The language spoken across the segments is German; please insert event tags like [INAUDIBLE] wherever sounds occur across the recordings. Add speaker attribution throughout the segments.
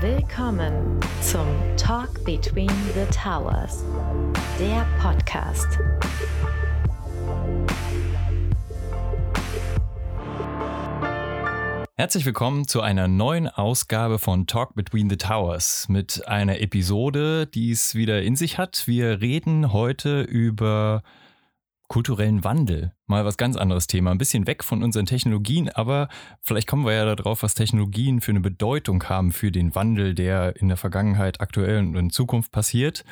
Speaker 1: Willkommen zum Talk Between the Towers, der Podcast.
Speaker 2: Herzlich willkommen zu einer neuen Ausgabe von Talk Between the Towers mit einer Episode, die es wieder in sich hat. Wir reden heute über kulturellen Wandel. Mal was ganz anderes Thema. Ein bisschen weg von unseren Technologien, aber vielleicht kommen wir ja darauf, was Technologien für eine Bedeutung haben für den Wandel, der in der Vergangenheit, aktuell und in Zukunft passiert.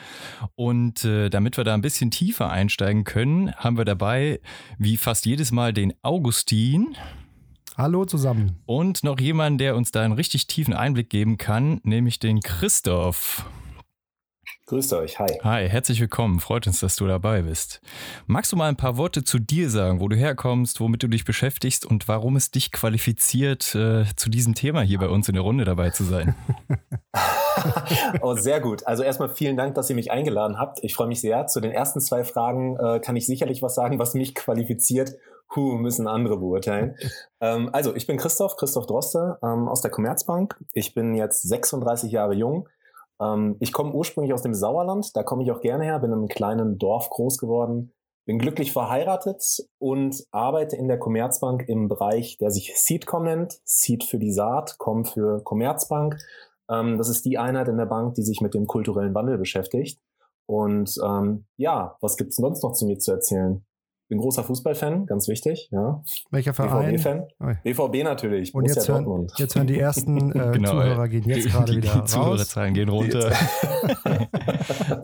Speaker 2: Und äh, damit wir da ein bisschen tiefer einsteigen können, haben wir dabei, wie fast jedes Mal, den Augustin.
Speaker 3: Hallo zusammen.
Speaker 2: Und noch jemand, der uns da einen richtig tiefen Einblick geben kann, nämlich den Christoph.
Speaker 4: Grüßt euch, hi.
Speaker 2: Hi, herzlich willkommen. Freut uns, dass du dabei bist. Magst du mal ein paar Worte zu dir sagen, wo du herkommst, womit du dich beschäftigst und warum es dich qualifiziert, äh, zu diesem Thema hier bei uns in der Runde dabei zu sein? [LAUGHS] [LAUGHS]
Speaker 4: oh, sehr gut. Also erstmal vielen Dank, dass ihr mich eingeladen habt. Ich freue mich sehr. Zu den ersten zwei Fragen äh, kann ich sicherlich was sagen, was mich qualifiziert. Huh, müssen andere beurteilen. ähm, also, ich bin Christoph, Christoph Droste ähm, aus der Commerzbank. Ich bin jetzt 36 Jahre jung ähm, ich komme ursprünglich aus dem Sauerland, da komme ich auch gerne her, bin in einem kleinen Dorf groß geworden, bin glücklich verheiratet und arbeite in der Commerzbank im Bereich, der sich Seedcom nennt. Seed für die Saat, Com für Commerzbank. Ähm, das ist die Einheit in der Bank, die sich mit dem kulturellen Wandel beschäftigt. Und ähm, ja, was gibt's sonst noch zu mir zu erzählen? Bin großer Fußballfan, ganz wichtig. Ja.
Speaker 3: Welcher Verein?
Speaker 4: BVB-Fan. BVB natürlich.
Speaker 3: Und jetzt hören, jetzt hören die ersten [LAUGHS] äh, genau, Zuhörer gehen jetzt gerade wieder die raus.
Speaker 2: Zuhörerzahlen gehen runter. [LAUGHS]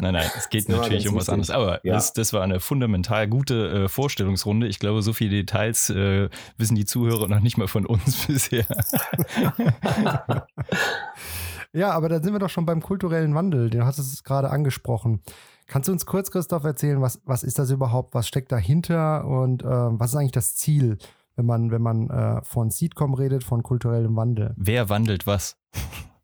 Speaker 2: nein, nein, es geht natürlich um was anderes. Aber ja. das, das, war eine fundamental gute äh, Vorstellungsrunde. Ich glaube, so viele Details äh, wissen die Zuhörer noch nicht mal von uns [LAUGHS] bisher.
Speaker 3: ja, aber da sind wir doch schon beim kulturellen Wandel. Den hast du es gerade angesprochen. Kannst du uns kurz, Christoph, erzählen, was, was ist das überhaupt, was steckt dahinter und äh, was ist eigentlich das Ziel, wenn man, wenn man äh, von Seedcom redet, von kulturellem Wandel?
Speaker 2: Wer wandelt was? [LAUGHS]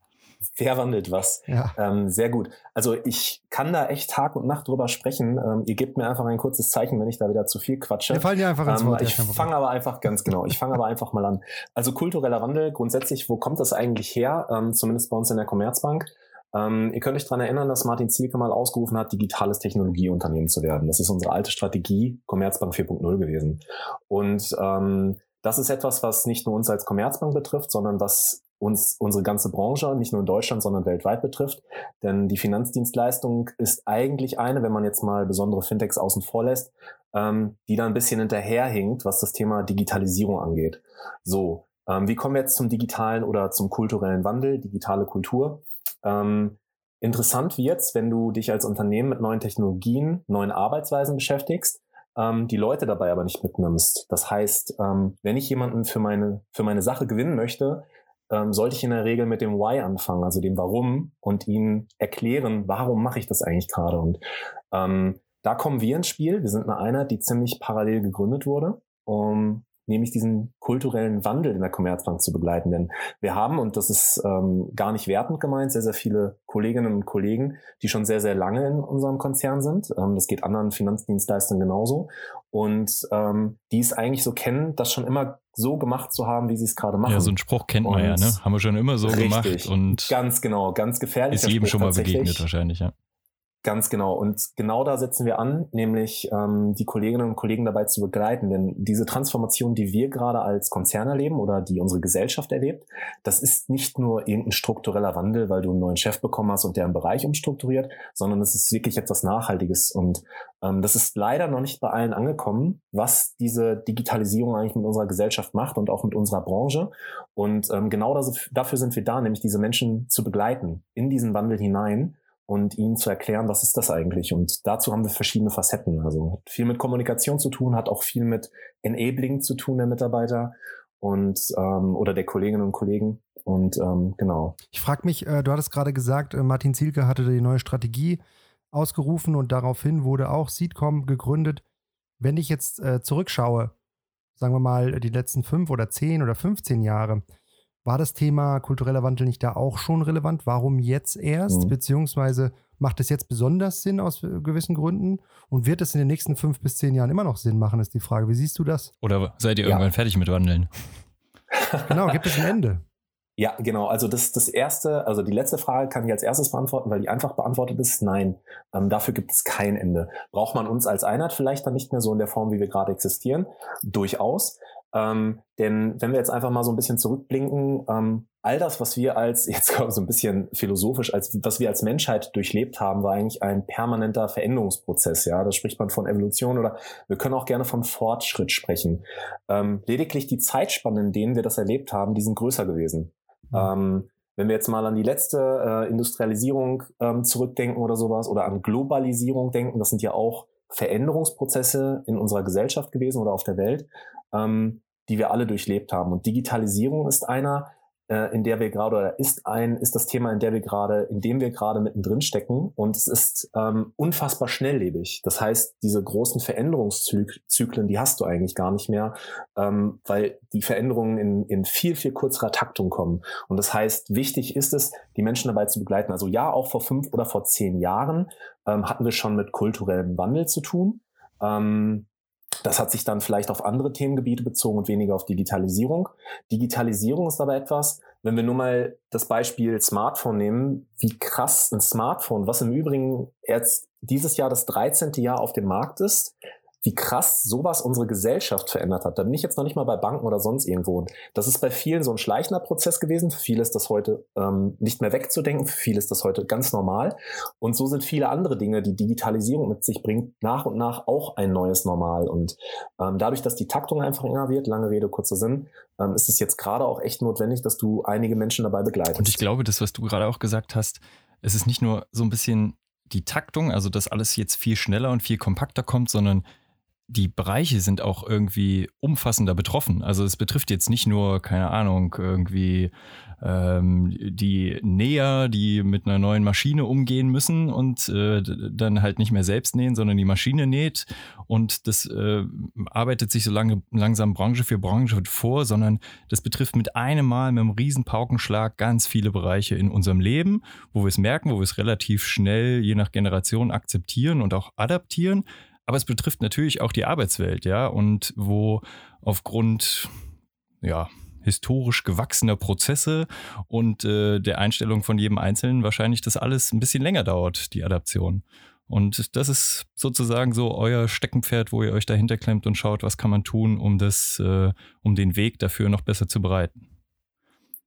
Speaker 4: Wer wandelt was? Ja. Ähm, sehr gut. Also ich kann da echt Tag und Nacht drüber sprechen. Ähm, ihr gebt mir einfach ein kurzes Zeichen, wenn ich da wieder zu viel quatsche.
Speaker 3: Wir fallen dir einfach ins ähm, Wort.
Speaker 4: Ähm, ich fange aber einfach ganz genau. Ich fange aber einfach mal an. Also kultureller Wandel grundsätzlich, wo kommt das eigentlich her? Ähm, zumindest bei uns in der Commerzbank. Ähm, ihr könnt euch daran erinnern, dass Martin Zielke mal ausgerufen hat, digitales Technologieunternehmen zu werden. Das ist unsere alte Strategie, Commerzbank 4.0 gewesen. Und ähm, das ist etwas, was nicht nur uns als Commerzbank betrifft, sondern was uns unsere ganze Branche, nicht nur in Deutschland, sondern weltweit betrifft. Denn die Finanzdienstleistung ist eigentlich eine, wenn man jetzt mal besondere Fintechs außen vor lässt, ähm, die da ein bisschen hinterherhinkt, was das Thema Digitalisierung angeht. So, ähm, wie kommen wir jetzt zum digitalen oder zum kulturellen Wandel, digitale Kultur? Ähm, interessant wird's, wenn du dich als Unternehmen mit neuen Technologien, neuen Arbeitsweisen beschäftigst, ähm, die Leute dabei aber nicht mitnimmst. Das heißt, ähm, wenn ich jemanden für meine, für meine Sache gewinnen möchte, ähm, sollte ich in der Regel mit dem Why anfangen, also dem Warum und ihnen erklären, warum mache ich das eigentlich gerade. Und ähm, da kommen wir ins Spiel. Wir sind eine Einheit, die ziemlich parallel gegründet wurde, um nämlich diesen kulturellen Wandel in der Commerzbank zu begleiten. Denn wir haben, und das ist ähm, gar nicht wertend gemeint, sehr, sehr viele Kolleginnen und Kollegen, die schon sehr, sehr lange in unserem Konzern sind. Ähm, das geht anderen Finanzdienstleistern genauso. Und ähm, die es eigentlich so kennen, das schon immer so gemacht zu haben, wie sie es gerade machen.
Speaker 2: Ja, so einen Spruch kennt man und ja, ne? Haben wir schon immer so
Speaker 4: richtig,
Speaker 2: gemacht und
Speaker 4: ganz genau, ganz gefährlich.
Speaker 2: Ist jedem schon mal begegnet wahrscheinlich, ja.
Speaker 4: Ganz genau. Und genau da setzen wir an, nämlich ähm, die Kolleginnen und Kollegen dabei zu begleiten. Denn diese Transformation, die wir gerade als Konzern erleben oder die unsere Gesellschaft erlebt, das ist nicht nur irgendein struktureller Wandel, weil du einen neuen Chef bekommen hast und der einen Bereich umstrukturiert, sondern es ist wirklich etwas Nachhaltiges. Und ähm, das ist leider noch nicht bei allen angekommen, was diese Digitalisierung eigentlich mit unserer Gesellschaft macht und auch mit unserer Branche. Und ähm, genau das, dafür sind wir da, nämlich diese Menschen zu begleiten in diesen Wandel hinein und ihnen zu erklären, was ist das eigentlich. Und dazu haben wir verschiedene Facetten. Also hat viel mit Kommunikation zu tun, hat auch viel mit Enabling zu tun der Mitarbeiter und ähm, oder der Kolleginnen und Kollegen. Und ähm, genau.
Speaker 3: Ich frage mich, äh, du hattest gerade gesagt, äh, Martin Zielke hatte die neue Strategie ausgerufen und daraufhin wurde auch Seedcom gegründet. Wenn ich jetzt äh, zurückschaue, sagen wir mal die letzten fünf oder zehn oder 15 Jahre, war das Thema kultureller Wandel nicht da auch schon relevant? Warum jetzt erst? Mhm. Beziehungsweise macht es jetzt besonders Sinn aus gewissen Gründen? Und wird es in den nächsten fünf bis zehn Jahren immer noch Sinn machen, ist die Frage. Wie siehst du das?
Speaker 2: Oder seid ihr irgendwann ja. fertig mit Wandeln? [LAUGHS] [LAUGHS]
Speaker 3: Genau, gibt es ein Ende?
Speaker 4: Ja, genau. Also das, das erste, also die letzte Frage kann ich als erstes beantworten, weil die einfach beantwortet ist, nein. Ähm, dafür gibt es kein Ende. Braucht man uns als Einheit vielleicht dann nicht mehr so in der Form, wie wir gerade existieren? Durchaus. Ähm, denn wenn wir jetzt einfach mal so ein bisschen zurückblinken, ähm, all das, was wir als, [LAUGHS] jetzt so ein bisschen philosophisch, als was wir als Menschheit durchlebt haben, war eigentlich ein permanenter Veränderungsprozess. Ja, da spricht man von Evolution oder wir können auch gerne von Fortschritt sprechen. Ähm, lediglich die Zeitspannen, in denen wir das erlebt haben, die sind größer gewesen. Mhm. Ähm, wenn wir jetzt mal an die letzte äh, Industrialisierung ähm, zurückdenken oder sowas oder an Globalisierung denken, das sind ja auch Veränderungsprozesse in unserer Gesellschaft gewesen oder auf der Welt ähm, die wir alle durchlebt haben. Und Digitalisierung ist einer, äh, in der wir gerade, oder ist ein, ist das Thema, in der wir gerade, in dem wir gerade mittendrin stecken. Und es ist ähm, unfassbar schnelllebig. Das heißt, diese großen Veränderungszyklen, die hast du eigentlich gar nicht mehr, ähm, weil die Veränderungen in, in viel, viel kürzerer Taktung kommen. Und das heißt, wichtig ist es, die Menschen dabei zu begleiten. Also ja, auch vor fünf oder vor zehn Jahren ähm, hatten wir schon mit kulturellem Wandel zu tun. Ähm, das hat sich dann vielleicht auf andere Themengebiete bezogen und weniger auf Digitalisierung. Digitalisierung ist aber etwas, wenn wir nur mal das Beispiel Smartphone nehmen, wie krass ein Smartphone, was im Übrigen jetzt dieses Jahr das 13. Jahr auf dem Markt ist, wie krass sowas unsere Gesellschaft verändert hat. Da bin ich jetzt noch nicht mal bei Banken oder sonst irgendwo. Das ist bei vielen so ein schleichender Prozess gewesen. Für viele ist das heute ähm, nicht mehr wegzudenken. Für viele ist das heute ganz normal. Und so sind viele andere Dinge, die Digitalisierung mit sich bringt, nach und nach auch ein neues Normal. Und ähm, dadurch, dass die Taktung einfach enger wird, lange Rede, kurzer Sinn, ähm, ist es jetzt gerade auch echt notwendig, dass du einige Menschen dabei begleitest.
Speaker 2: Und ich glaube, das, was du gerade auch gesagt hast, es ist nicht nur so ein bisschen die Taktung, also dass alles jetzt viel schneller und viel kompakter kommt, sondern die Bereiche sind auch irgendwie umfassender betroffen. Also es betrifft jetzt nicht nur, keine Ahnung, irgendwie ähm, die Näher, die mit einer neuen Maschine umgehen müssen und äh, dann halt nicht mehr selbst nähen, sondern die Maschine näht. Und das äh, arbeitet sich so lange, langsam Branche für Branche vor, sondern das betrifft mit einem Mal, mit einem riesen Paukenschlag ganz viele Bereiche in unserem Leben, wo wir es merken, wo wir es relativ schnell je nach Generation akzeptieren und auch adaptieren aber es betrifft natürlich auch die Arbeitswelt, ja, und wo aufgrund, ja, historisch gewachsener Prozesse und äh, der Einstellung von jedem Einzelnen wahrscheinlich das alles ein bisschen länger dauert, die Adaption. Und das ist sozusagen so euer Steckenpferd, wo ihr euch dahinter klemmt und schaut, was kann man tun, um das, äh, um den Weg dafür noch besser zu bereiten.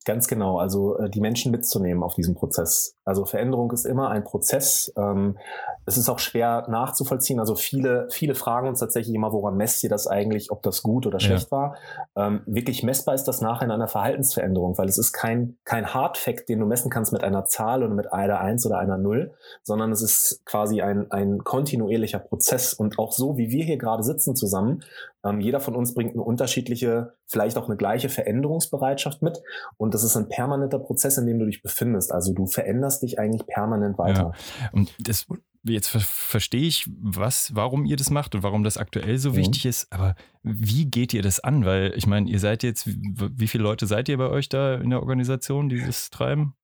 Speaker 4: Ganz genau, also äh, die Menschen mitzunehmen auf diesem Prozess. Also Veränderung ist immer ein Prozess. Ähm, es ist auch schwer nachzuvollziehen. Also viele, viele fragen uns tatsächlich immer, woran messt ihr das eigentlich, ob das gut oder schlecht ja. war. Ähm, wirklich messbar ist das nachher in einer Verhaltensveränderung, weil es ist kein, kein Hardfact, den du messen kannst mit einer Zahl oder mit einer Eins oder einer Null, sondern es ist quasi ein, ein kontinuierlicher Prozess. Und auch so, wie wir hier gerade sitzen zusammen, ähm, jeder von uns bringt eine unterschiedliche, vielleicht auch eine gleiche Veränderungsbereitschaft mit. Und das ist ein permanenter Prozess, in dem du dich befindest. Also du veränderst dich eigentlich permanent weiter.
Speaker 2: Ja. Und das, jetzt verstehe ich, was, warum ihr das macht und warum das aktuell so mhm. wichtig ist. Aber wie geht ihr das an? Weil ich meine, ihr seid jetzt, wie viele Leute seid ihr bei euch da in der Organisation, dieses treiben?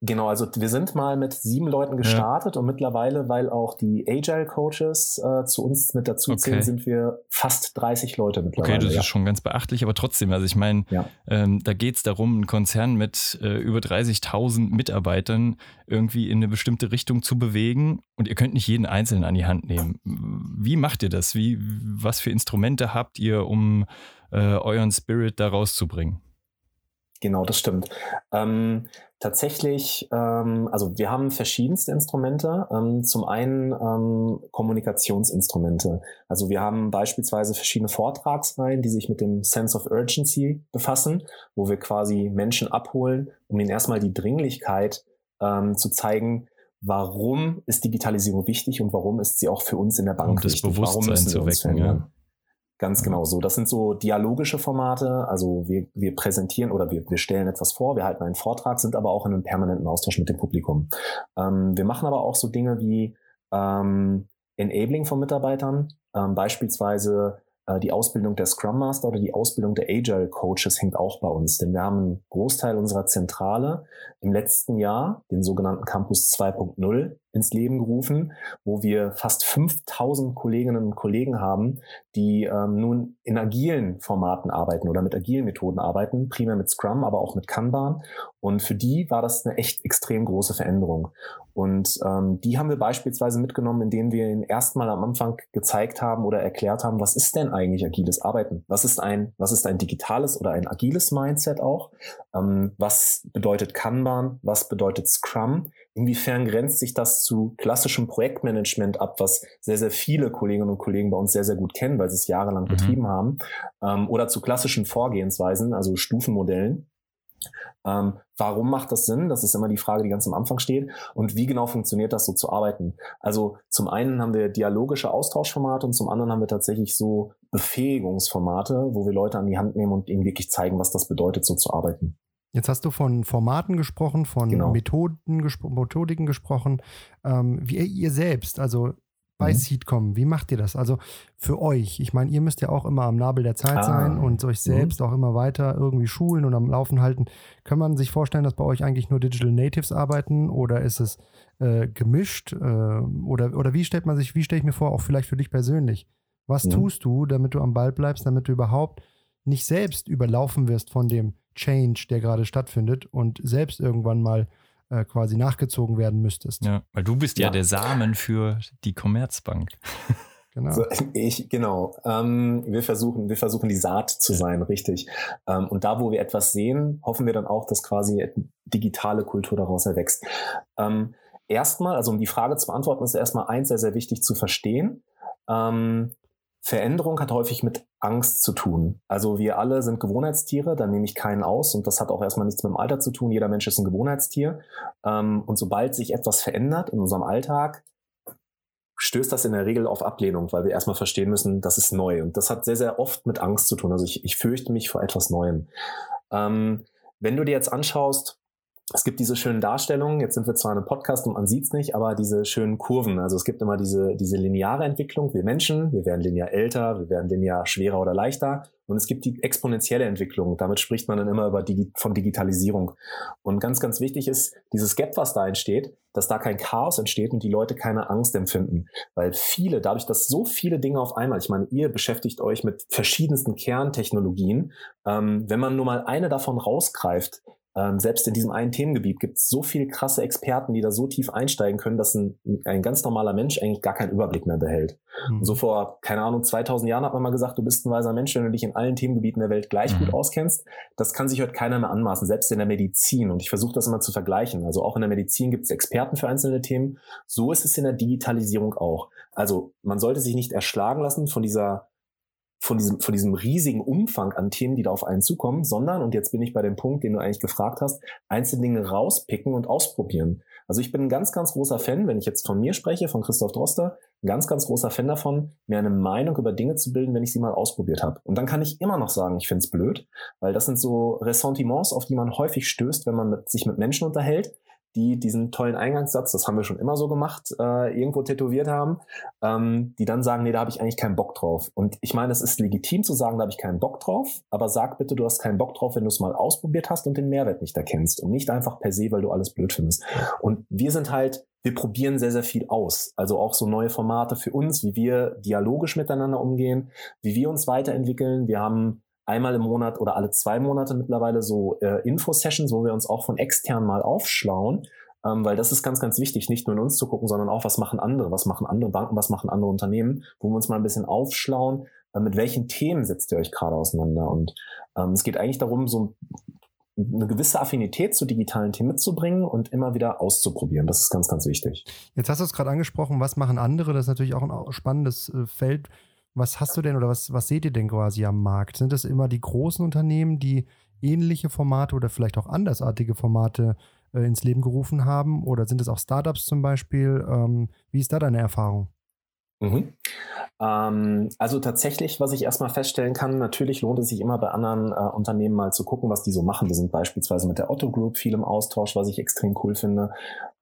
Speaker 4: Genau, also wir sind mal mit sieben Leuten gestartet ja. und mittlerweile, weil auch die Agile Coaches äh, zu uns mit dazu okay. zählen, sind wir fast 30 Leute mittlerweile.
Speaker 2: Okay, das ja. ist schon ganz beachtlich, aber trotzdem, also ich meine, ja. ähm, da geht es darum, einen Konzern mit äh, über 30.000 Mitarbeitern irgendwie in eine bestimmte Richtung zu bewegen und ihr könnt nicht jeden Einzelnen an die Hand nehmen. Wie macht ihr das? Wie, was für Instrumente habt ihr, um äh, euren Spirit da rauszubringen?
Speaker 4: Genau, das stimmt. Ähm, tatsächlich, ähm, also wir haben verschiedenste Instrumente. Ähm, zum einen ähm, Kommunikationsinstrumente. Also wir haben beispielsweise verschiedene Vortragsreihen, die sich mit dem Sense of Urgency befassen, wo wir quasi Menschen abholen, um ihnen erstmal die Dringlichkeit ähm, zu zeigen, warum ist Digitalisierung wichtig und warum ist sie auch für uns in der Bank
Speaker 2: um das
Speaker 4: wichtig.
Speaker 2: Bewusstsein
Speaker 4: warum müssen
Speaker 2: wir uns zu wecken, verändern? Ja.
Speaker 4: Ganz genau so. Das sind so dialogische Formate. Also wir, wir präsentieren oder wir, wir stellen etwas vor, wir halten einen Vortrag, sind aber auch in einem permanenten Austausch mit dem Publikum. Ähm, wir machen aber auch so Dinge wie ähm, Enabling von Mitarbeitern. Ähm, beispielsweise die Ausbildung der Scrum Master oder die Ausbildung der Agile Coaches hängt auch bei uns, denn wir haben einen Großteil unserer Zentrale im letzten Jahr, den sogenannten Campus 2.0, ins Leben gerufen, wo wir fast 5000 Kolleginnen und Kollegen haben, die ähm, nun in agilen Formaten arbeiten oder mit agilen Methoden arbeiten, primär mit Scrum, aber auch mit Kanban. Und für die war das eine echt extrem große Veränderung. Und ähm, die haben wir beispielsweise mitgenommen, indem wir ihnen erstmal am Anfang gezeigt haben oder erklärt haben, was ist denn eigentlich agiles Arbeiten? Was ist ein, was ist ein digitales oder ein agiles Mindset auch? Ähm, was bedeutet Kanban? Was bedeutet Scrum? Inwiefern grenzt sich das zu klassischem Projektmanagement ab, was sehr, sehr viele Kolleginnen und Kollegen bei uns sehr, sehr gut kennen, weil sie es jahrelang mhm. betrieben haben, ähm, oder zu klassischen Vorgehensweisen, also Stufenmodellen. Ähm, warum macht das Sinn? Das ist immer die Frage, die ganz am Anfang steht. Und wie genau funktioniert das so zu arbeiten? Also zum einen haben wir dialogische Austauschformate und zum anderen haben wir tatsächlich so Befähigungsformate, wo wir Leute an die Hand nehmen und ihnen wirklich zeigen, was das bedeutet, so zu arbeiten.
Speaker 3: Jetzt hast du von Formaten gesprochen, von genau. Methoden, gespro Methodiken gesprochen. Ähm, wie ihr selbst, also bei mhm. Seedcom, wie macht ihr das? Also für euch, ich meine, ihr müsst ja auch immer am Nabel der Zeit ah. sein und euch mhm. selbst mhm. auch immer weiter irgendwie schulen und am Laufen halten. Kann man sich vorstellen, dass bei euch eigentlich nur Digital Natives arbeiten oder ist es äh, gemischt? Äh, oder, oder wie stellt man sich, wie stelle ich mir vor, auch vielleicht für dich persönlich? Was mhm. tust du, damit du am Ball bleibst, damit du überhaupt nicht selbst überlaufen wirst von dem Change, der gerade stattfindet und selbst irgendwann mal äh, quasi nachgezogen werden müsstest.
Speaker 2: Ja, weil du bist ja, ja der Samen für die Commerzbank. [LAUGHS]
Speaker 4: Genau. So, ich, genau. Ähm, wir, versuchen, wir versuchen die Saat zu sein, richtig. Ähm, und da, wo wir etwas sehen, hoffen wir dann auch, dass quasi digitale Kultur daraus erwächst. Ähm, erstmal, also um die Frage zu beantworten, ist erstmal eins sehr, sehr wichtig zu verstehen. Ähm, Veränderung hat häufig mit Angst zu tun. Also wir alle sind Gewohnheitstiere, da nehme ich keinen aus und das hat auch erstmal nichts mit dem Alter zu tun. Jeder Mensch ist ein Gewohnheitstier. Ähm, und sobald sich etwas verändert in unserem Alltag, stößt das in der Regel auf Ablehnung, weil wir erstmal verstehen müssen, das ist neu. Und das hat sehr, sehr oft mit Angst zu tun. Also ich, ich fürchte mich vor etwas Neuem. Ähm, wenn du dir jetzt anschaust, es gibt diese schönen Darstellungen, jetzt sind wir zwar in einem Podcast und man sieht es nicht, aber diese schönen Kurven. Also es gibt immer diese, diese lineare Entwicklung. Wir Menschen, wir werden linear älter, wir werden linear schwerer oder leichter. Und es gibt die exponentielle Entwicklung. Damit spricht man dann immer über Digi von Digitalisierung. Und ganz, ganz wichtig ist, dieses Gap, was da entsteht, dass da kein Chaos entsteht und die Leute keine Angst empfinden. Weil viele, dadurch, dass so viele Dinge auf einmal, ich meine, ihr beschäftigt euch mit verschiedensten Kerntechnologien, ähm, wenn man nur mal eine davon rausgreift, ähm, selbst in diesem einen Themengebiet gibt es so viele krasse Experten, die da so tief einsteigen können, dass ein, ein ganz normaler Mensch eigentlich gar keinen Überblick mehr behält. Mhm. So vor, keine Ahnung, 2000 Jahren hat man mal gesagt, du bist ein weiser Mensch, wenn du dich in allen Themengebieten der Welt gleich mhm. gut auskennst. Das kann sich heute keiner mehr anmaßen, selbst in der Medizin. Und ich versuche das immer zu vergleichen. Also auch in der Medizin gibt es Experten für einzelne Themen. So ist es in der Digitalisierung auch. Also man sollte sich nicht erschlagen lassen von dieser von diesem, von diesem riesigen Umfang an Themen, die da auf einen zukommen, sondern, und jetzt bin ich bei dem Punkt, den du eigentlich gefragt hast, einzelne Dinge rauspicken und ausprobieren. Also ich bin ein ganz, ganz großer Fan, wenn ich jetzt von mir spreche, von Christoph Droster, ein ganz, ganz großer Fan davon, mir eine Meinung über Dinge zu bilden, wenn ich sie mal ausprobiert habe. Und dann kann ich immer noch sagen, ich finde es blöd, weil das sind so Ressentiments, auf die man häufig stößt, wenn man mit, sich mit Menschen unterhält, die diesen tollen Eingangssatz, das haben wir schon immer so gemacht, äh, irgendwo tätowiert haben, ähm, die dann sagen, nee, da habe ich eigentlich keinen Bock drauf. Und ich meine, es ist legitim zu sagen, da habe ich keinen Bock drauf, aber sag bitte, du hast keinen Bock drauf, wenn du es mal ausprobiert hast und den Mehrwert nicht erkennst und nicht einfach per se, weil du alles blöd findest. Und wir sind halt, wir probieren sehr, sehr viel aus. Also auch so neue Formate für uns, wie wir dialogisch miteinander umgehen, wie wir uns weiterentwickeln. Wir haben einmal im Monat oder alle zwei Monate mittlerweile so äh, Info-Sessions, wo wir uns auch von extern mal aufschlauen, ähm, weil das ist ganz, ganz wichtig, nicht nur in uns zu gucken, sondern auch, was machen andere, was machen andere Banken, was machen andere Unternehmen, wo wir uns mal ein bisschen aufschlauen, äh, mit welchen Themen setzt ihr euch gerade auseinander. Und ähm, es geht eigentlich darum, so eine gewisse Affinität zu digitalen Themen mitzubringen und immer wieder auszuprobieren. Das ist ganz, ganz wichtig.
Speaker 3: Jetzt hast du es gerade angesprochen, was machen andere? Das ist natürlich auch ein spannendes äh, Feld, was hast du denn oder was, was seht ihr denn quasi am Markt? Sind das immer die großen Unternehmen, die ähnliche Formate oder vielleicht auch andersartige Formate äh, ins Leben gerufen haben? Oder sind es auch Startups zum Beispiel? Ähm, wie ist da deine Erfahrung?
Speaker 4: Mhm. Ähm, also tatsächlich, was ich erstmal feststellen kann, natürlich lohnt es sich immer bei anderen äh, Unternehmen mal zu gucken, was die so machen. Wir sind beispielsweise mit der Otto Group viel im Austausch, was ich extrem cool finde,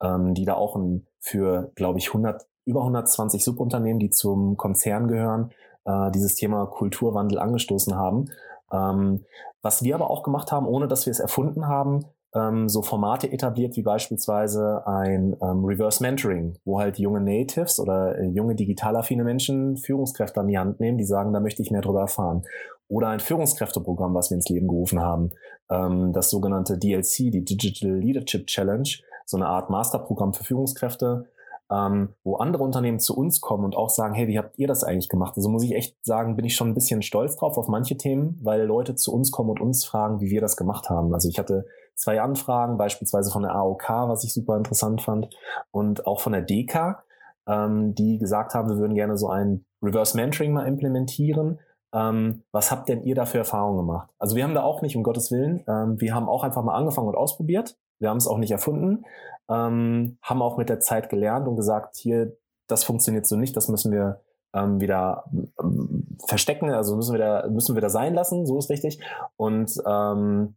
Speaker 4: ähm, die da auch ein, für, glaube ich, 100 über 120 Subunternehmen, die zum Konzern gehören, äh, dieses Thema Kulturwandel angestoßen haben. Ähm, was wir aber auch gemacht haben, ohne dass wir es erfunden haben, ähm, so Formate etabliert wie beispielsweise ein ähm, Reverse Mentoring, wo halt junge Natives oder äh, junge digitalaffine Menschen Führungskräfte an die Hand nehmen, die sagen, da möchte ich mehr drüber erfahren. Oder ein Führungskräfteprogramm, was wir ins Leben gerufen haben, ähm, das sogenannte DLC, die Digital Leadership Challenge, so eine Art Masterprogramm für Führungskräfte, ähm, wo andere Unternehmen zu uns kommen und auch sagen, hey, wie habt ihr das eigentlich gemacht? Also muss ich echt sagen, bin ich schon ein bisschen stolz drauf auf manche Themen, weil Leute zu uns kommen und uns fragen, wie wir das gemacht haben. Also ich hatte zwei Anfragen, beispielsweise von der AOK, was ich super interessant fand, und auch von der DK, ähm, die gesagt haben, wir würden gerne so ein Reverse Mentoring mal implementieren. Ähm, was habt denn ihr da für Erfahrungen gemacht? Also wir haben da auch nicht, um Gottes Willen, ähm, wir haben auch einfach mal angefangen und ausprobiert. Wir haben es auch nicht erfunden, ähm, haben auch mit der Zeit gelernt und gesagt, hier, das funktioniert so nicht, das müssen wir ähm, wieder ähm, verstecken, also müssen wir da, müssen wir da sein lassen, so ist richtig. Und ähm,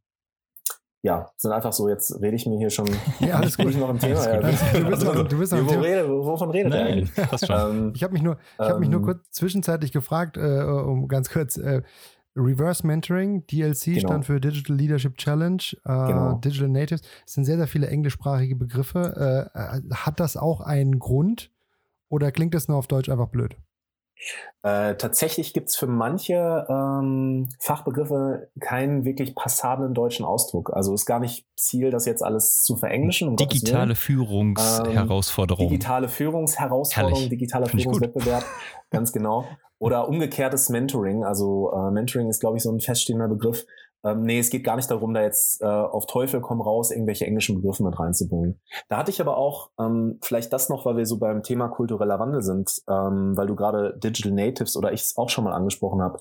Speaker 4: ja, sind einfach so, jetzt rede ich mir hier schon [LAUGHS]
Speaker 3: ja, alles gut.
Speaker 4: noch im Thema. Ja.
Speaker 3: Du bist, also, du bist
Speaker 4: wo rede, wovon redet er eigentlich?
Speaker 3: Ähm, ich habe mich nur, ich habe mich nur ähm, kurz zwischenzeitlich gefragt, äh, um ganz kurz, äh, Reverse Mentoring, DLC genau. stand für Digital Leadership Challenge, äh, genau. Digital Natives. Es sind sehr, sehr viele englischsprachige Begriffe. Äh, hat das auch einen Grund oder klingt das nur auf Deutsch einfach blöd?
Speaker 4: Äh, tatsächlich gibt es für manche ähm, Fachbegriffe keinen wirklich passablen deutschen Ausdruck. Also ist gar nicht Ziel, das jetzt alles zu verenglischen.
Speaker 2: Um digitale Führungsherausforderung.
Speaker 4: Ähm, digitale Führungsherausforderung, digitaler Führungswettbewerb, [LAUGHS] ganz genau. Oder umgekehrtes Mentoring. Also äh, Mentoring ist, glaube ich, so ein feststehender Begriff. Ähm, nee, es geht gar nicht darum, da jetzt äh, auf Teufel komm raus irgendwelche englischen Begriffe mit reinzubringen. Da hatte ich aber auch, ähm, vielleicht das noch, weil wir so beim Thema kultureller Wandel sind, ähm, weil du gerade Digital Natives oder ich es auch schon mal angesprochen habe.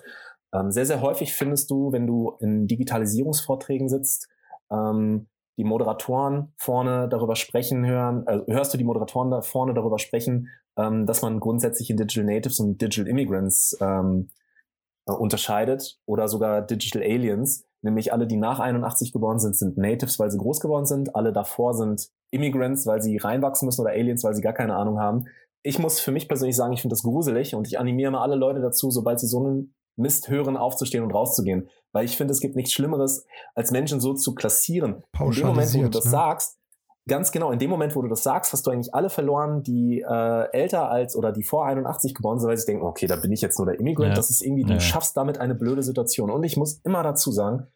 Speaker 4: Ähm, sehr, sehr häufig findest du, wenn du in Digitalisierungsvorträgen sitzt, ähm, die Moderatoren vorne darüber sprechen hören, also hörst du die Moderatoren da vorne darüber sprechen, ähm, dass man grundsätzlich in Digital Natives und Digital Immigrants ähm, äh, unterscheidet oder sogar Digital Aliens, nämlich alle, die nach 81 geboren sind, sind Natives, weil sie groß geworden sind, alle davor sind Immigrants, weil sie reinwachsen müssen oder Aliens, weil sie gar keine Ahnung haben. Ich muss für mich persönlich sagen, ich finde das gruselig und ich animiere mal alle Leute dazu, sobald sie so einen Mist hören, aufzustehen und rauszugehen. Weil ich finde, es gibt nichts Schlimmeres, als Menschen so zu klassieren. In dem Moment, wo du das ne? sagst, Ganz genau, in dem Moment, wo du das sagst, hast du eigentlich alle verloren, die äh, älter als oder die vor 81 geboren sind, weil sie denken, okay, da bin ich jetzt nur der Immigrant. Ja. Das ist irgendwie, du ja. schaffst damit eine blöde Situation. Und ich muss immer dazu sagen,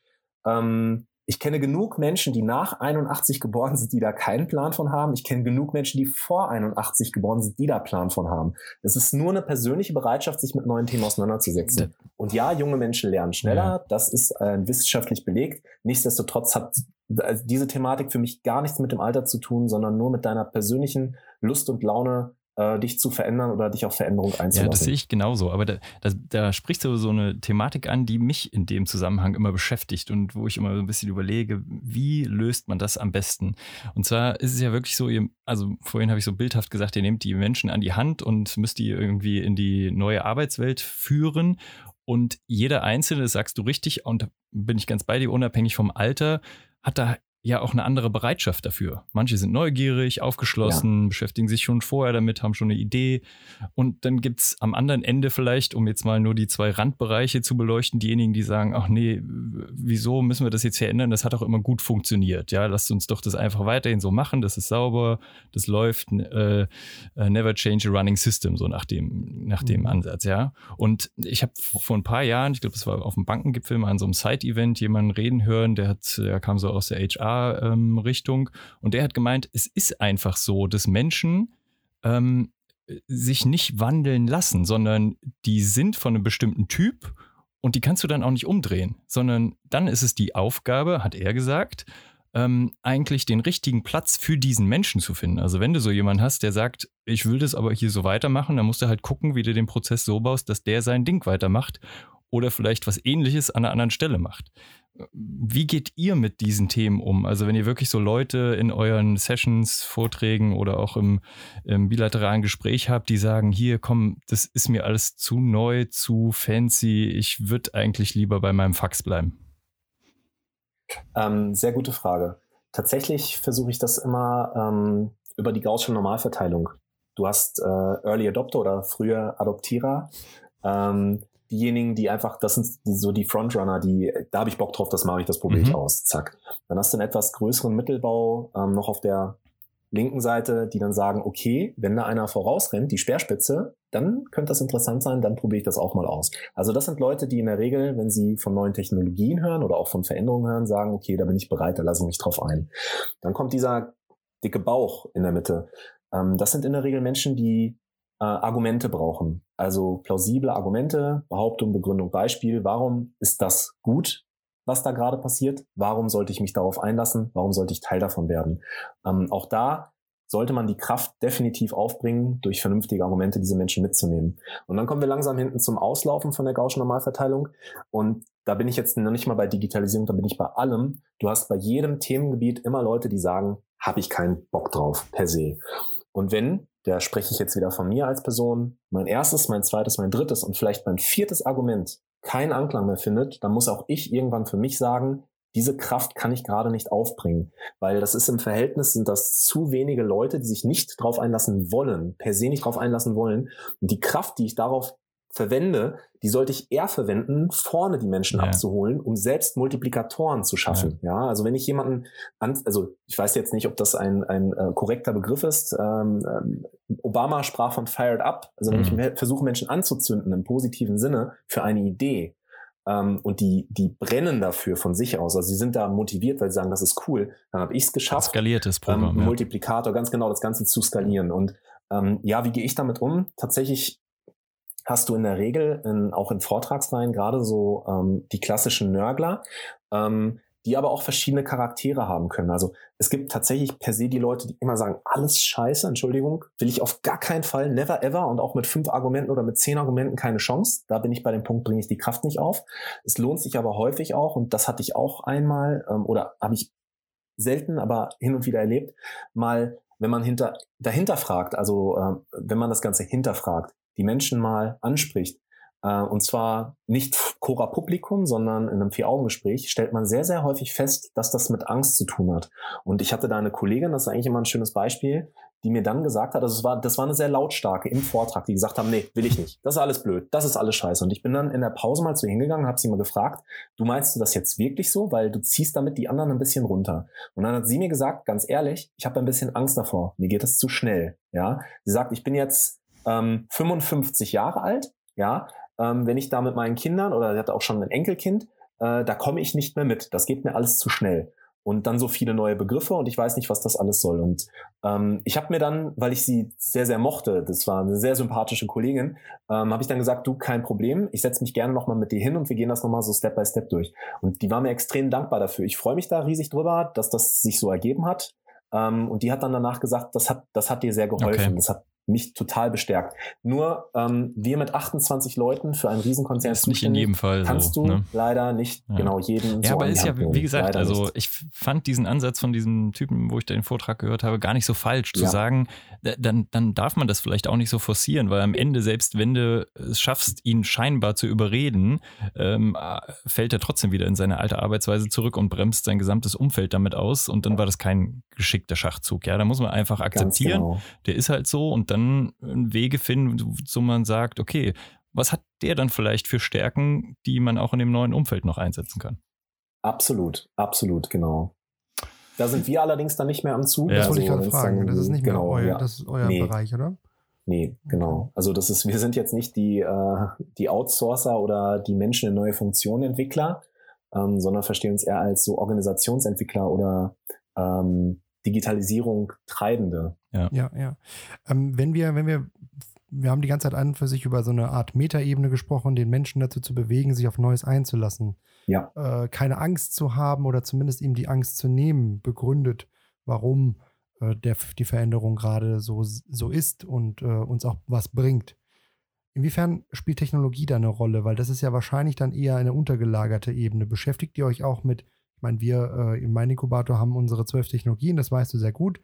Speaker 4: ähm, ich kenne genug Menschen, die nach 81 geboren sind, die da keinen Plan von haben. Ich kenne genug Menschen, die vor 81 geboren sind, die da Plan von haben. Es ist nur eine persönliche Bereitschaft, sich mit neuen Themen auseinanderzusetzen. Und ja, junge Menschen lernen schneller. Ja. Das ist äh, wissenschaftlich belegt. Nichtsdestotrotz hat also diese Thematik für mich gar nichts mit dem Alter zu tun, sondern nur mit deiner persönlichen Lust und Laune, äh, dich zu verändern oder dich auf Veränderung einzulassen.
Speaker 2: Ja, das sehe ich genauso. Aber da, da, da sprichst du so eine Thematik an, die mich in dem Zusammenhang immer beschäftigt und wo ich immer so ein bisschen überlege, wie löst man das am besten? Und zwar ist es ja wirklich so, ihr, also vorhin habe ich so bildhaft gesagt, ihr nehmt die Menschen an die Hand und müsst die irgendwie in die neue Arbeitswelt führen. Und jeder Einzelne, das sagst du richtig, und bin ich ganz bei dir, unabhängig vom Alter, hat da ja auch eine andere Bereitschaft dafür. Manche sind neugierig, aufgeschlossen, ja. beschäftigen sich schon vorher damit, haben schon eine Idee. Und dann gibt es am anderen Ende vielleicht, um jetzt mal nur die zwei Randbereiche zu beleuchten, diejenigen, die sagen, ach nee, wieso müssen wir das jetzt hier ändern? Das hat auch immer gut funktioniert. Ja, lasst uns doch das einfach weiterhin so machen, das ist sauber, das läuft, äh, äh never change a running system, so nach dem, nach dem mhm. Ansatz, ja. Und ich habe vor ein paar Jahren, ich glaube, das war auf dem Bankengipfel mal an so einem Side-Event jemanden reden hören, der hat, der kam so aus der HR richtung Und der hat gemeint, es ist einfach so, dass Menschen ähm, sich nicht wandeln lassen, sondern die sind von einem bestimmten Typ und die kannst du dann auch nicht umdrehen, sondern dann ist es die Aufgabe, hat er gesagt, ähm, eigentlich den richtigen Platz für diesen Menschen zu finden. Also wenn du so jemanden hast, der sagt, ich will das aber hier so weitermachen, dann musst du halt gucken, wie du den Prozess so baust, dass der sein Ding weitermacht oder vielleicht was ähnliches an einer anderen Stelle macht. Wie geht ihr mit diesen Themen um? Also wenn ihr wirklich so Leute in euren Sessions, Vorträgen oder auch im, im bilateralen Gespräch habt, die sagen, hier komm, das ist mir alles zu neu, zu fancy, ich würde eigentlich lieber bei meinem Fax bleiben.
Speaker 4: Ähm, sehr gute Frage. Tatsächlich versuche ich das immer ähm, über die Gaußsche Normalverteilung. Du hast äh, Early Adopter oder früher Adoptierer Ähm, diejenigen, die einfach, das sind so die Frontrunner, die, da habe ich Bock drauf, das mache ich, das probiere ich mhm. aus, zack. Dann hast du einen etwas größeren Mittelbau ähm, noch auf der linken Seite, die dann sagen, okay, wenn da einer vorausrennt, die Speerspitze, dann könnte das interessant sein, dann probiere ich das auch mal aus. Also das sind Leute, die in der Regel, wenn sie von neuen Technologien hören oder auch von Veränderungen hören, sagen, okay, da bin ich bereit, da lasse ich mich drauf ein. Dann kommt dieser dicke Bauch in der Mitte. Ähm, das sind in der Regel Menschen, die äh, Argumente brauchen. Also plausible Argumente, Behauptung, Begründung, Beispiel. Warum ist das gut, was da gerade passiert? Warum sollte ich mich darauf einlassen? Warum sollte ich Teil davon werden? Ähm, auch da sollte man die Kraft definitiv aufbringen, durch vernünftige Argumente diese Menschen mitzunehmen. Und dann kommen wir langsam hinten zum Auslaufen von der Gaußschen Normalverteilung. Und da bin ich jetzt noch nicht mal bei Digitalisierung, da bin ich bei allem. Du hast bei jedem Themengebiet immer Leute, die sagen, habe ich keinen Bock drauf, per se. Und wenn da spreche ich jetzt wieder von mir als Person, mein erstes, mein zweites, mein drittes und vielleicht mein viertes Argument keinen Anklang mehr findet, dann muss auch ich irgendwann für mich sagen, diese Kraft kann ich gerade nicht aufbringen, weil das ist im Verhältnis sind das zu wenige Leute, die sich nicht drauf einlassen wollen, per se nicht drauf einlassen wollen. Und die Kraft, die ich darauf verwende, die sollte ich eher verwenden, vorne die Menschen ja. abzuholen, um selbst Multiplikatoren zu schaffen. Ja. ja, also wenn ich jemanden, an, also ich weiß jetzt nicht, ob das ein, ein äh, korrekter Begriff ist. Ähm, ähm, Obama sprach von fired up. Also wenn mhm. ich versuche, Menschen anzuzünden im positiven Sinne für eine Idee, ähm, und die, die brennen dafür von sich aus. Also sie sind da motiviert, weil sie sagen, das ist cool. Dann habe ich es geschafft.
Speaker 2: Skaliertes Programm.
Speaker 4: Ähm, ja. Multiplikator, ganz genau das Ganze zu skalieren. Und ähm, ja, wie gehe ich damit um? Tatsächlich hast du in der Regel in, auch in Vortragsreihen gerade so ähm, die klassischen Nörgler, ähm, die aber auch verschiedene Charaktere haben können. Also es gibt tatsächlich per se die Leute, die immer sagen, alles scheiße, Entschuldigung, will ich auf gar keinen Fall, never ever und auch mit fünf Argumenten oder mit zehn Argumenten keine Chance. Da bin ich bei dem Punkt, bringe ich die Kraft nicht auf. Es lohnt sich aber häufig auch, und das hatte ich auch einmal, ähm, oder habe ich selten, aber hin und wieder erlebt, mal, wenn man hinter, dahinter fragt, also äh, wenn man das Ganze hinterfragt, die Menschen mal anspricht, äh, und zwar nicht Cora Publikum, sondern in einem Vier-Augen-Gespräch stellt man sehr, sehr häufig fest, dass das mit Angst zu tun hat. Und ich hatte da eine Kollegin, das ist eigentlich immer ein schönes Beispiel, die mir dann gesagt hat, also es war, das war eine sehr lautstarke im Vortrag, die gesagt haben, nee, will ich nicht. Das ist alles blöd. Das ist alles scheiße. Und ich bin dann in der Pause mal zu ihr hingegangen habe sie mal gefragt, du meinst du das jetzt wirklich so? Weil du ziehst damit die anderen ein bisschen runter. Und dann hat sie mir gesagt, ganz ehrlich, ich habe ein bisschen Angst davor. Mir geht das zu schnell. Ja, sie sagt, ich bin jetzt ähm, 55 Jahre alt, ja, ähm, wenn ich da mit meinen Kindern oder sie hatte auch schon ein Enkelkind, äh, da komme ich nicht mehr mit. Das geht mir alles zu schnell. Und dann so viele neue Begriffe und ich weiß nicht, was das alles soll. Und ähm, ich habe mir dann, weil ich sie sehr, sehr mochte, das war eine sehr sympathische Kollegin, ähm, habe ich dann gesagt, du, kein Problem, ich setze mich gerne nochmal mit dir hin und wir gehen das nochmal so Step by Step durch. Und die war mir extrem dankbar dafür. Ich freue mich da riesig drüber, dass das sich so ergeben hat. Ähm, und die hat dann danach gesagt, das hat, das hat dir sehr geholfen. Okay. Das hat mich total bestärkt. Nur ähm, wir mit 28 Leuten für einen Riesenkonzern
Speaker 2: ist nicht in jedem Fall
Speaker 4: kannst
Speaker 2: so,
Speaker 4: du ne? leider nicht ja. genau jeden.
Speaker 2: Ja, so aber ist ja wie gesagt, leider also nicht. ich fand diesen Ansatz von diesem Typen, wo ich den Vortrag gehört habe, gar nicht so falsch zu ja. sagen. Dann, dann darf man das vielleicht auch nicht so forcieren, weil am Ende selbst wenn du es schaffst, ihn scheinbar zu überreden, ähm, fällt er trotzdem wieder in seine alte Arbeitsweise zurück und bremst sein gesamtes Umfeld damit aus und dann war das kein geschickter Schachzug. Ja, da muss man einfach akzeptieren. Genau. Der ist halt so und dann Wege finden, wo man sagt, okay, was hat der dann vielleicht für Stärken, die man auch in dem neuen Umfeld noch einsetzen kann?
Speaker 4: Absolut, absolut, genau. Da sind wir allerdings dann nicht mehr am Zug.
Speaker 3: Ja. Das wollte ich gerade fragen. das ist nicht mehr genau, euer, ja. das ist euer nee. Bereich, oder?
Speaker 4: Nee, genau. Also das ist, wir sind jetzt nicht die, äh, die Outsourcer oder die Menschen in neue Funktionen Entwickler, ähm, sondern verstehen uns eher als so Organisationsentwickler oder ähm, Digitalisierung Treibende.
Speaker 3: Ja, ja. ja. Ähm, wenn wir, wenn wir, wir haben die ganze Zeit an und für sich über so eine Art Metaebene gesprochen, den Menschen dazu zu bewegen, sich auf Neues einzulassen.
Speaker 4: Ja.
Speaker 3: Äh, keine Angst zu haben oder zumindest ihm die Angst zu nehmen, begründet, warum äh, der, die Veränderung gerade so, so ist und äh, uns auch was bringt. Inwiefern spielt Technologie da eine Rolle? Weil das ist ja wahrscheinlich dann eher eine untergelagerte Ebene. Beschäftigt ihr euch auch mit meine, wir äh, im Mein Inkubator haben unsere zwölf Technologien, das weißt du sehr gut.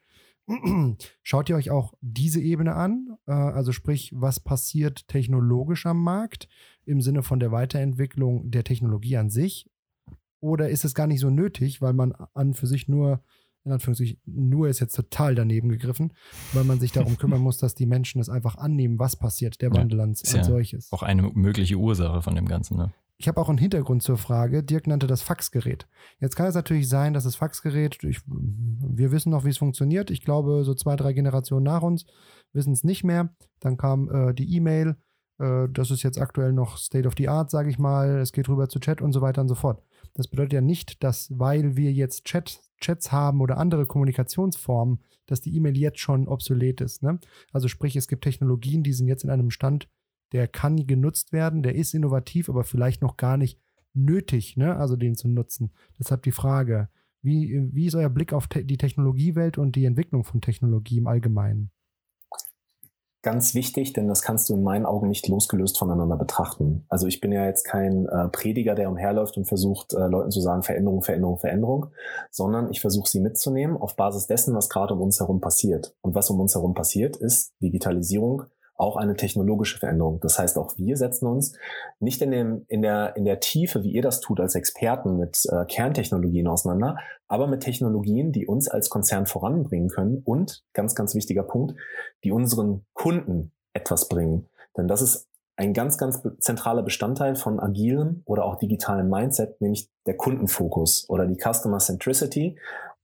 Speaker 3: Schaut ihr euch auch diese Ebene an? Äh, also sprich, was passiert technologisch am Markt im Sinne von der Weiterentwicklung der Technologie an sich? Oder ist es gar nicht so nötig, weil man an für sich nur in Anführungszeichen, nur ist jetzt total daneben gegriffen, weil man sich darum [LAUGHS] kümmern muss, dass die Menschen es einfach annehmen, was passiert, der Wandel ans,
Speaker 2: ist
Speaker 3: als
Speaker 2: ja
Speaker 3: solches.
Speaker 2: Auch eine mögliche Ursache von dem Ganzen, ne?
Speaker 3: Ich habe auch einen Hintergrund zur Frage. Dirk nannte das Faxgerät. Jetzt kann es natürlich sein, dass das Faxgerät, ich, wir wissen noch, wie es funktioniert. Ich glaube, so zwei, drei Generationen nach uns wissen es nicht mehr. Dann kam äh, die E-Mail. Äh, das ist jetzt aktuell noch State of the Art, sage ich mal. Es geht rüber zu Chat und so weiter und so fort. Das bedeutet ja nicht, dass, weil wir jetzt Chat, Chats haben oder andere Kommunikationsformen, dass die E-Mail jetzt schon obsolet ist. Ne? Also sprich, es gibt Technologien, die sind jetzt in einem Stand, der kann genutzt werden, der ist innovativ, aber vielleicht noch gar nicht nötig, ne? also den zu nutzen. Deshalb die Frage, wie, wie ist euer Blick auf te die Technologiewelt und die Entwicklung von Technologie im Allgemeinen?
Speaker 4: Ganz wichtig, denn das kannst du in meinen Augen nicht losgelöst voneinander betrachten. Also ich bin ja jetzt kein äh, Prediger, der umherläuft und versucht, äh, Leuten zu sagen, Veränderung, Veränderung, Veränderung, sondern ich versuche sie mitzunehmen auf Basis dessen, was gerade um uns herum passiert. Und was um uns herum passiert, ist Digitalisierung, auch eine technologische Veränderung. Das heißt, auch wir setzen uns nicht in, dem, in, der, in der Tiefe, wie ihr das tut als Experten mit äh, Kerntechnologien auseinander, aber mit Technologien, die uns als Konzern voranbringen können und, ganz, ganz wichtiger Punkt, die unseren Kunden etwas bringen. Denn das ist ein ganz, ganz zentraler Bestandteil von agilem oder auch digitalen Mindset, nämlich der Kundenfokus oder die Customer Centricity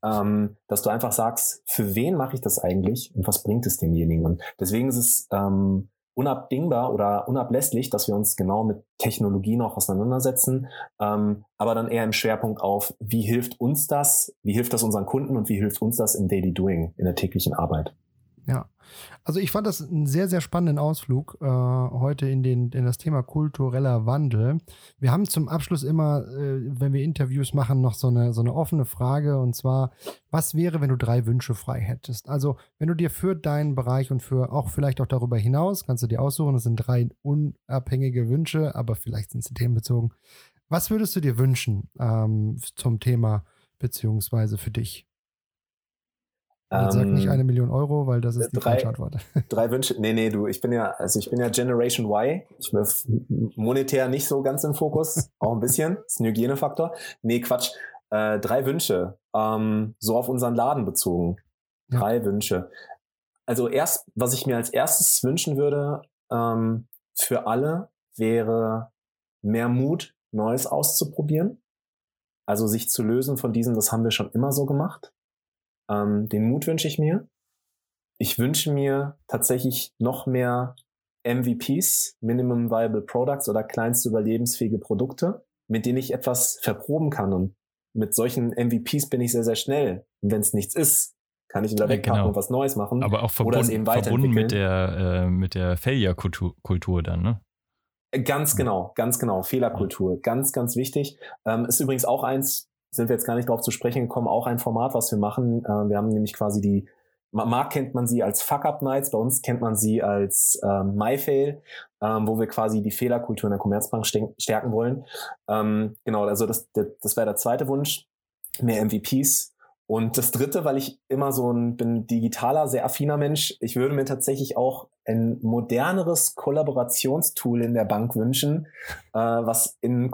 Speaker 4: ähm, dass du einfach sagst, für wen mache ich das eigentlich und was bringt es demjenigen? Und deswegen ist es ähm, unabdingbar oder unablässlich, dass wir uns genau mit Technologien auch auseinandersetzen, ähm, aber dann eher im Schwerpunkt auf, wie hilft uns das, wie hilft das unseren Kunden und wie hilft uns das im Daily Doing, in der täglichen Arbeit.
Speaker 3: Ja, also ich fand das einen sehr, sehr spannenden Ausflug äh, heute in, den, in das Thema kultureller Wandel. Wir haben zum Abschluss immer, äh, wenn wir Interviews machen, noch so eine, so eine offene Frage und zwar, was wäre, wenn du drei Wünsche frei hättest? Also, wenn du dir für deinen Bereich und für auch vielleicht auch darüber hinaus, kannst du dir aussuchen, das sind drei unabhängige Wünsche, aber vielleicht sind sie themenbezogen. Was würdest du dir wünschen ähm, zum Thema beziehungsweise für dich? Ähm, sag nicht ähm, eine Million Euro, weil das ist die drei, falsche Antwort. [LAUGHS]
Speaker 4: Drei Wünsche. Nee, nee, du, ich bin ja, also ich bin ja Generation Y. Ich bin monetär nicht so ganz im Fokus. [LAUGHS] auch ein bisschen. Das ist ein Hygienefaktor. Nee, Quatsch. Äh, drei Wünsche. Ähm, so auf unseren Laden bezogen. Drei ja. Wünsche. Also erst, was ich mir als erstes wünschen würde, ähm, für alle wäre mehr Mut, Neues auszuprobieren. Also sich zu lösen von diesem, das haben wir schon immer so gemacht. Ähm, den Mut wünsche ich mir. Ich wünsche mir tatsächlich noch mehr MVPs, Minimum Viable Products oder kleinste überlebensfähige Produkte, mit denen ich etwas verproben kann. Und mit solchen MVPs bin ich sehr, sehr schnell. Und wenn es nichts ist, kann ich wieder wegpacken genau. und was Neues machen.
Speaker 2: Aber auch verbunden, verbunden mit der, äh, mit der Failure-Kultur dann, ne?
Speaker 4: Ganz genau, ganz genau. Fehlerkultur, ganz, ganz wichtig. Ähm, ist übrigens auch eins, sind wir jetzt gar nicht darauf zu sprechen gekommen, auch ein Format, was wir machen. Äh, wir haben nämlich quasi die, Mark kennt man sie als Fuck-Up-Nights, bei uns kennt man sie als ähm, MyFail, ähm, wo wir quasi die Fehlerkultur in der Commerzbank stärken wollen. Ähm, genau, also das, das, das wäre der zweite Wunsch. Mehr MVPs, und das dritte, weil ich immer so ein bin digitaler, sehr affiner Mensch, ich würde mir tatsächlich auch ein moderneres Kollaborationstool in der Bank wünschen, äh, was in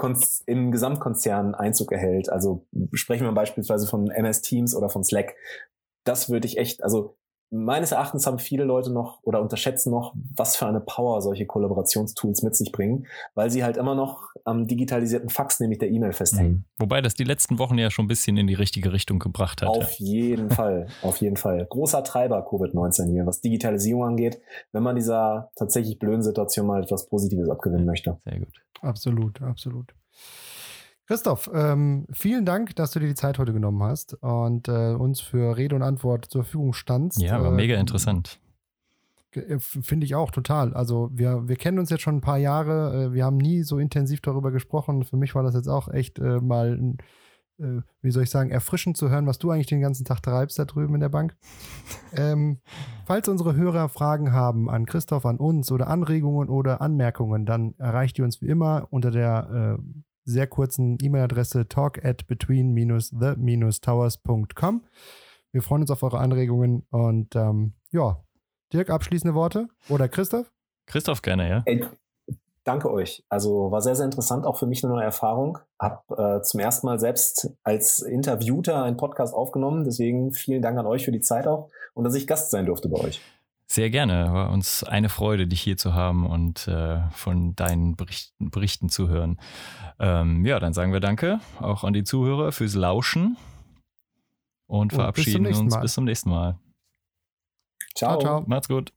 Speaker 4: im Gesamtkonzern Einzug erhält. Also sprechen wir beispielsweise von MS Teams oder von Slack. Das würde ich echt, also meines Erachtens haben viele Leute noch oder unterschätzen noch, was für eine Power solche Kollaborationstools mit sich bringen, weil sie halt immer noch am digitalisierten Fax, nämlich der E-Mail festhängen. Mhm.
Speaker 2: Wobei das die letzten Wochen ja schon ein bisschen in die richtige Richtung gebracht hat.
Speaker 4: Auf jeden [LAUGHS] Fall, auf jeden Fall. Großer Treiber Covid-19 hier, was Digitalisierung angeht, wenn man dieser tatsächlich blöden Situation mal etwas Positives abgewinnen möchte.
Speaker 2: Sehr gut.
Speaker 3: Absolut, absolut. Christoph, ähm, vielen Dank, dass du dir die Zeit heute genommen hast und äh, uns für Rede und Antwort zur Verfügung standst.
Speaker 2: Ja, war äh, mega interessant.
Speaker 3: Äh, finde ich auch total. Also wir, wir kennen uns jetzt schon ein paar Jahre. Äh, wir haben nie so intensiv darüber gesprochen. Für mich war das jetzt auch echt äh, mal, äh, wie soll ich sagen, erfrischend zu hören, was du eigentlich den ganzen Tag treibst da drüben in der Bank. ähm, falls unsere Hörer Fragen haben an Christoph, an uns oder Anregungen oder Anmerkungen, dann erreicht ihr uns wie immer unter der sehr kurzen E-Mail-Adresse talk at between-the-towers.com. Wir freuen uns auf eure Anregungen und ähm, ja, Dirk, abschließende Worte oder Christoph?
Speaker 2: Christoph gerne, ja.
Speaker 4: danke euch. Also war sehr, sehr interessant, auch für mich eine neue Erfahrung. Hab äh, zum ersten Mal selbst als Interviewter einen Podcast aufgenommen. Deswegen vielen Dank an euch für die Zeit auch und dass ich Gast sein durfte bei euch.
Speaker 2: Sehr gerne. War uns eine Freude, dich hier zu haben und äh, von deinen Berichten, Berichten zu hören. Ähm, ja, dann sagen wir Danke auch an die Zuhörer fürs Lauschen und, und verabschieden bis uns bis zum nächsten Mal.
Speaker 4: Ciao. ciao, ciao.
Speaker 2: Macht's gut.